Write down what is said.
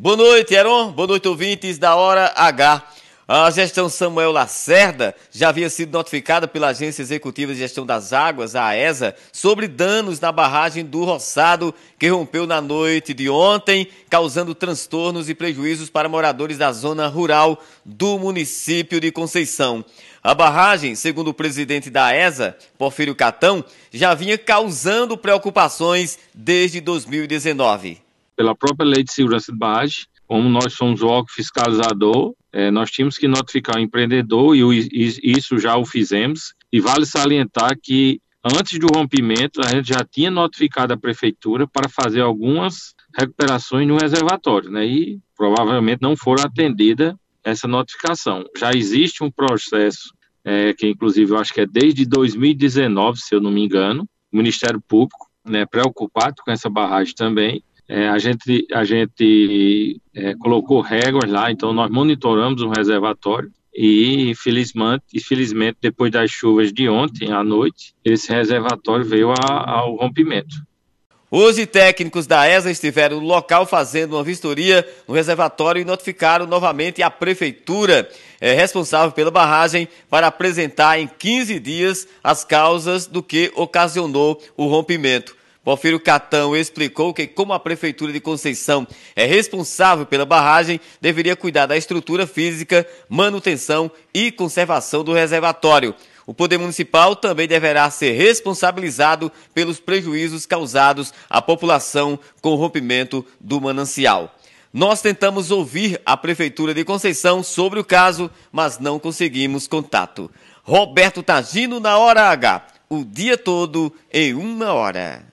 Boa noite, Heron. Boa noite, ouvintes da Hora H. A gestão Samuel Lacerda já havia sido notificada pela Agência Executiva de Gestão das Águas, a AESA, sobre danos na barragem do Roçado, que rompeu na noite de ontem, causando transtornos e prejuízos para moradores da zona rural do município de Conceição. A barragem, segundo o presidente da AESA, Porfírio Catão, já vinha causando preocupações desde 2019 pela própria lei de segurança de barragem, como nós somos o órgão fiscalizador, é, nós tínhamos que notificar o empreendedor e, isso já o fizemos. E vale salientar que antes do rompimento, a gente já tinha notificado a prefeitura para fazer algumas recuperações no reservatório, né? E provavelmente não foram atendida essa notificação. Já existe um processo, é, que inclusive eu acho que é desde 2019, se eu não me engano, o Ministério Público, né, preocupado com essa barragem também, é, a gente, a gente é, colocou réguas lá, então nós monitoramos o reservatório e felizmente, infelizmente, depois das chuvas de ontem à noite, esse reservatório veio a, ao rompimento. Hoje, técnicos da ESA estiveram no local fazendo uma vistoria no reservatório e notificaram novamente a prefeitura é, responsável pela barragem para apresentar em 15 dias as causas do que ocasionou o rompimento. Porfírio Catão explicou que, como a Prefeitura de Conceição é responsável pela barragem, deveria cuidar da estrutura física, manutenção e conservação do reservatório. O Poder Municipal também deverá ser responsabilizado pelos prejuízos causados à população com o rompimento do manancial. Nós tentamos ouvir a Prefeitura de Conceição sobre o caso, mas não conseguimos contato. Roberto Tagino na Hora H. O dia todo em uma hora.